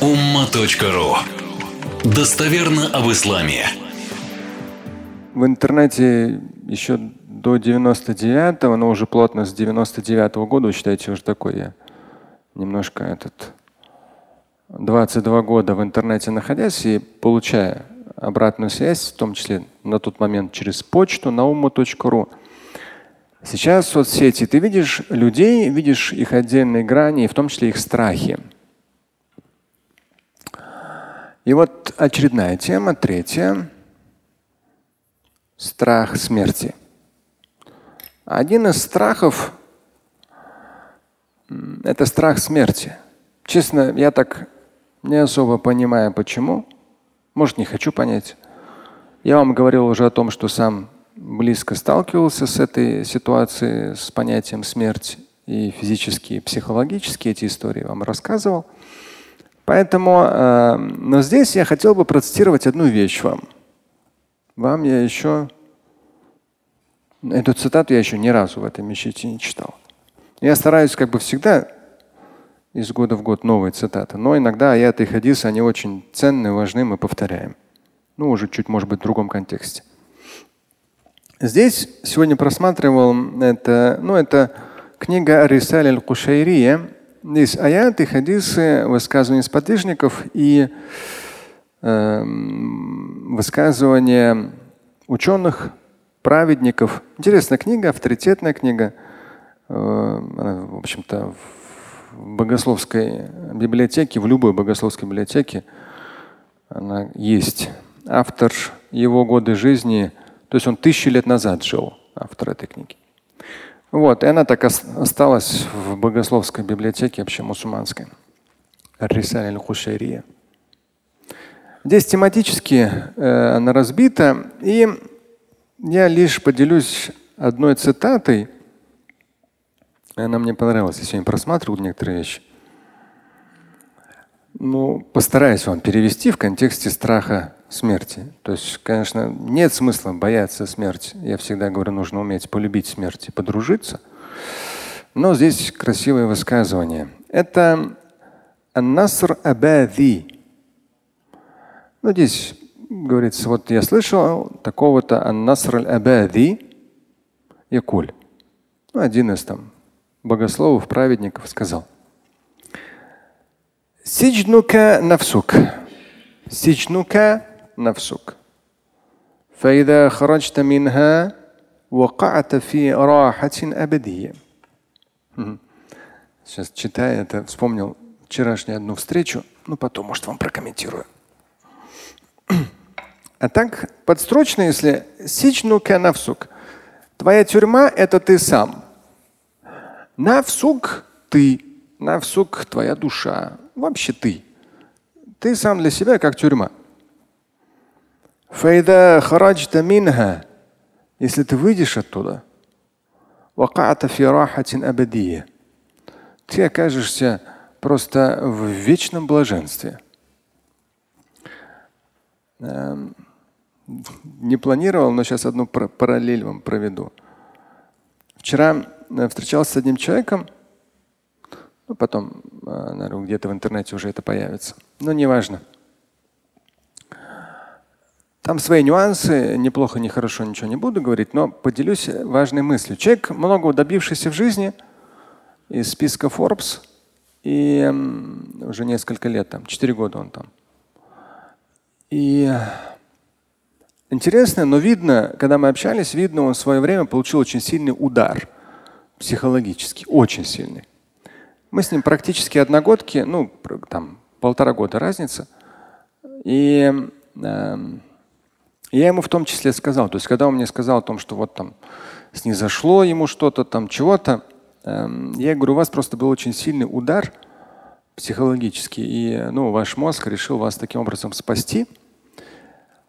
umma.ru Достоверно об исламе. В интернете еще до 99-го, но уже плотно с 99-го года, вы считаете, уже такой я немножко этот 22 года в интернете находясь и получая обратную связь, в том числе на тот момент через почту на уму.ру. Сейчас соцсети ты видишь людей, видишь их отдельные грани, в том числе их страхи. И вот очередная тема, третья. Страх смерти. Один из страхов – это страх смерти. Честно, я так не особо понимаю, почему. Может, не хочу понять. Я вам говорил уже о том, что сам близко сталкивался с этой ситуацией, с понятием смерти и физически, и психологически эти истории вам рассказывал. Поэтому, э, но здесь я хотел бы процитировать одну вещь вам. Вам я еще эту цитату я еще ни разу в этой мечети не читал. Я стараюсь как бы всегда из года в год новые цитаты, но иногда аяты и хадисы, они очень ценные, важны, мы повторяем. Ну, уже чуть, может быть, в другом контексте. Здесь сегодня просматривал это, ну, это книга Арисаль аль-Кушайрия, Здесь аяты, хадисы, высказывания сподвижников и э, высказывания ученых, праведников. Интересная книга, авторитетная книга. Э, в общем-то, в богословской библиотеке, в любой богословской библиотеке она есть. Автор его годы жизни, то есть он тысячи лет назад жил, автор этой книги. Вот, и она так осталась в богословской библиотеке вообще мусульманской. Рисаль аль-Хушайрия. Здесь тематически э, она разбита, и я лишь поделюсь одной цитатой. Она мне понравилась, я сегодня просматривал некоторые вещи. Ну, постараюсь вам перевести в контексте страха смерти. То есть, конечно, нет смысла бояться смерти. Я всегда говорю, нужно уметь полюбить смерть и подружиться. Но здесь красивое высказывание. Это Наср Абади. Ну, здесь говорится, вот я слышал такого-то Наср Абади Якуль. Ну, один из там богословов, праведников сказал. Сиджнука нафсук. Сиджнука نفسك فإذا خرجت منها وقعت في راحة أبدية Сейчас читая это, вспомнил вчерашнюю одну встречу, ну потом, может, вам прокомментирую. А так, подстрочно, если сичнука навсук. Твоя тюрьма – это ты сам. Навсук – ты. Навсук – твоя душа. Вообще ты. Ты сам для себя как тюрьма. Файда хараджта минха. Если ты выйдешь оттуда, вакаата фирахатин абадия. Ты окажешься просто в вечном блаженстве. Эм, не планировал, но сейчас одну параллель вам проведу. Вчера э, встречался с одним человеком, ну, потом, э, наверное, где-то в интернете уже это появится. Но неважно. важно. Там свои нюансы, неплохо, нехорошо, ничего не буду говорить, но поделюсь важной мыслью. Человек, много добившийся в жизни из списка Forbes, и уже несколько лет, там, 4 года он там. И интересно, но видно, когда мы общались, видно, он в свое время получил очень сильный удар психологический, очень сильный. Мы с ним практически одногодки, ну, там полтора года разница. И э, я ему в том числе сказал, то есть когда он мне сказал о том, что вот там снизошло ему что-то там, чего-то, эм, я говорю, у вас просто был очень сильный удар психологический, и ну, ваш мозг решил вас таким образом спасти.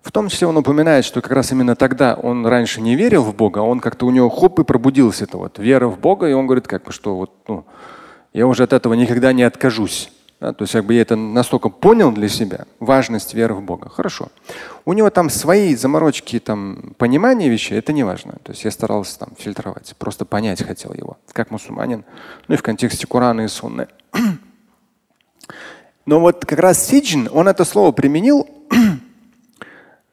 В том числе он упоминает, что как раз именно тогда он раньше не верил в Бога, он как-то у него хоп и пробудился это вот вера в Бога, и он говорит, как бы что вот, ну, я уже от этого никогда не откажусь. Да, то есть как бы я это настолько понял для себя, важность веры в Бога. Хорошо. У него там свои заморочки, там, понимания вещей, это не важно. То есть я старался там фильтровать, просто понять хотел его, как мусульманин, ну и в контексте Корана и Сунны. Но вот как раз сиджн, он это слово применил,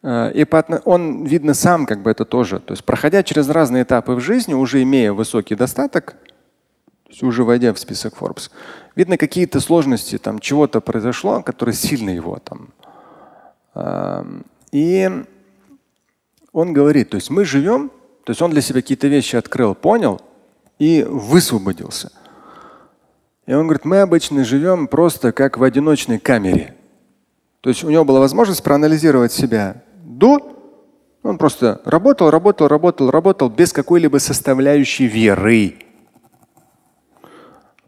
э, и он, видно, сам как бы это тоже. То есть, проходя через разные этапы в жизни, уже имея высокий достаток, уже войдя в список Forbes, видно какие-то сложности, там чего-то произошло, которое сильно его там. И он говорит, то есть мы живем, то есть он для себя какие-то вещи открыл, понял и высвободился – и он говорит, мы обычно живем просто как в одиночной камере. То есть у него была возможность проанализировать себя до. Он просто работал, работал, работал, работал без какой-либо составляющей веры.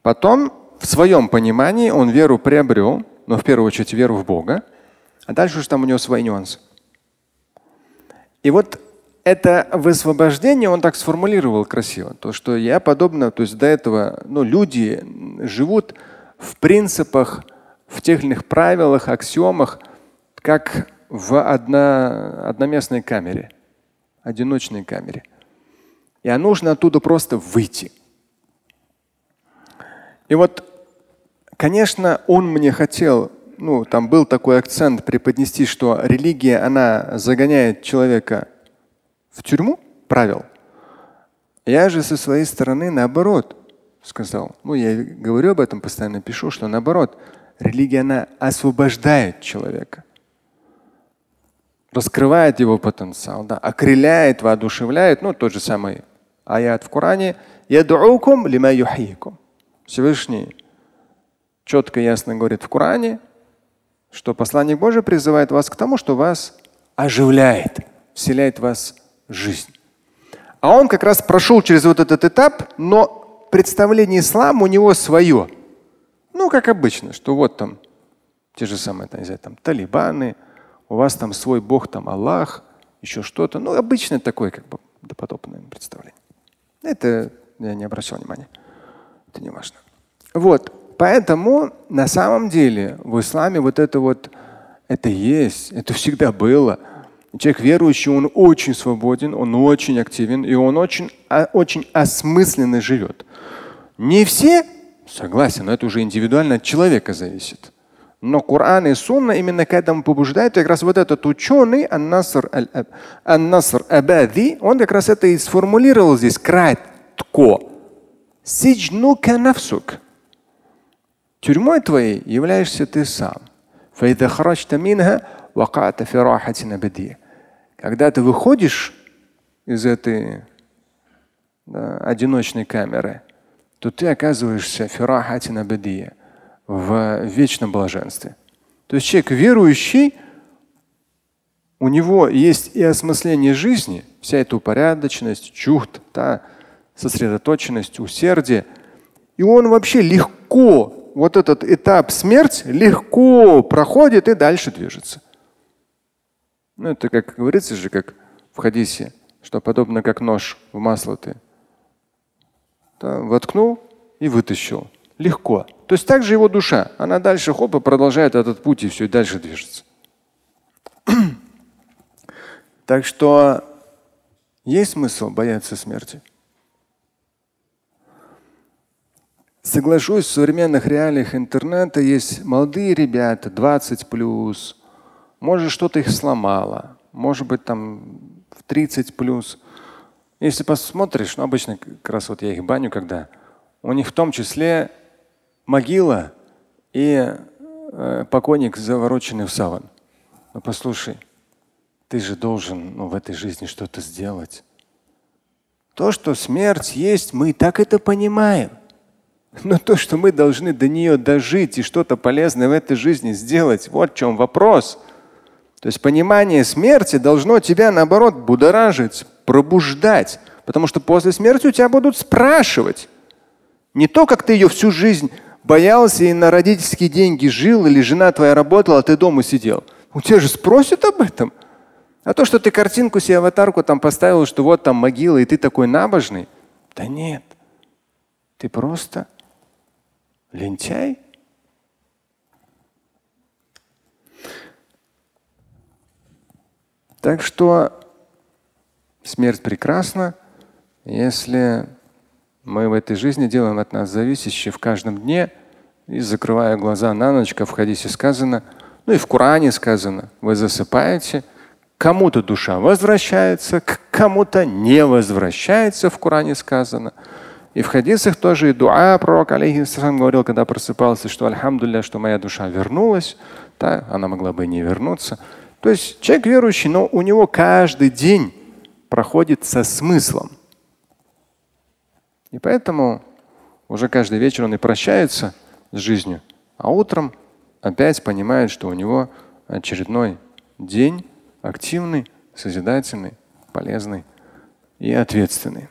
Потом в своем понимании он веру приобрел, но в первую очередь веру в Бога, а дальше уже там у него свои нюансы. И вот это высвобождение он так сформулировал красиво, то что я подобно, то есть до этого, ну, люди живут в принципах, в тех или иных правилах, аксиомах, как в одно, одноместной камере, одиночной камере. И а нужно оттуда просто выйти. И вот, конечно, он мне хотел, ну, там был такой акцент преподнести, что религия, она загоняет человека в тюрьму правил. Я же со своей стороны наоборот сказал. Ну, я говорю об этом, постоянно пишу, что наоборот, религия, она освобождает человека. Раскрывает его потенциал, да, окрыляет, воодушевляет. Ну, тот же самый аят в Коране. Ядуукум лима юхикум. Всевышний четко и ясно говорит в Коране, что посланник Божий призывает вас к тому, что вас оживляет, вселяет вас жизнь. А он как раз прошел через вот этот этап, но представление ислама у него свое. Ну, как обычно, что вот там те же самые там, знаю, там талибаны, у вас там свой бог, там Аллах, еще что-то. Ну, обычное такое как бы допотопное представление. Это я не обращал внимания. Это не важно. Вот. Поэтому на самом деле в исламе вот это вот, это есть, это всегда было. Человек верующий, он очень свободен, он очень активен, и он очень, а, очень осмысленно живет. Не все, согласен, но это уже индивидуально от человека зависит. Но Коран и Сунна именно к этому побуждают. И как раз вот этот ученый Ан-Наср Абади, он как раз это и сформулировал здесь кратко. Сиджнука нафсук. Тюрьмой твоей являешься ты сам. Когда ты выходишь из этой да, одиночной камеры, то ты оказываешься в вечном блаженстве. То есть человек верующий, у него есть и осмысление жизни, вся эта упорядоченность, чухт, та сосредоточенность, усердие. И он вообще легко, вот этот этап смерть легко проходит и дальше движется. Ну, это как говорится же, как в хадисе, что подобно как нож в масло ты да, воткнул и вытащил. Легко. То есть также его душа, она дальше хоп и продолжает этот путь и все, и дальше движется. так что есть смысл бояться смерти. Соглашусь, в современных реалиях интернета есть молодые ребята, 20 плюс, может, что-то их сломало. Может быть, там в 30 плюс. Если посмотришь, ну, обычно как раз вот я их баню, когда у них в том числе могила и э, покойник, завороченный в саван. Ну послушай, ты же должен ну, в этой жизни что-то сделать. То, что смерть есть, мы и так это понимаем. Но то, что мы должны до нее дожить и что-то полезное в этой жизни сделать, вот в чем вопрос. То есть понимание смерти должно тебя, наоборот, будоражить, пробуждать. Потому что после смерти у тебя будут спрашивать. Не то, как ты ее всю жизнь боялся и на родительские деньги жил, или жена твоя работала, а ты дома сидел. У тебя же спросят об этом. А то, что ты картинку себе аватарку там поставил, что вот там могила, и ты такой набожный. Да нет. Ты просто лентяй. Так что смерть прекрасна, если мы в этой жизни делаем от нас зависящее в каждом дне и закрывая глаза на ночь, в хадисе сказано, ну и в Коране сказано, вы засыпаете, кому-то душа возвращается, к кому-то не возвращается, в Коране сказано. И в хадисах тоже и дуа пророк алейхиссалам говорил, когда просыпался, что альхамдулля, что моя душа вернулась, да, она могла бы и не вернуться. То есть человек верующий, но у него каждый день проходит со смыслом. И поэтому уже каждый вечер он и прощается с жизнью, а утром опять понимает, что у него очередной день активный, созидательный, полезный и ответственный.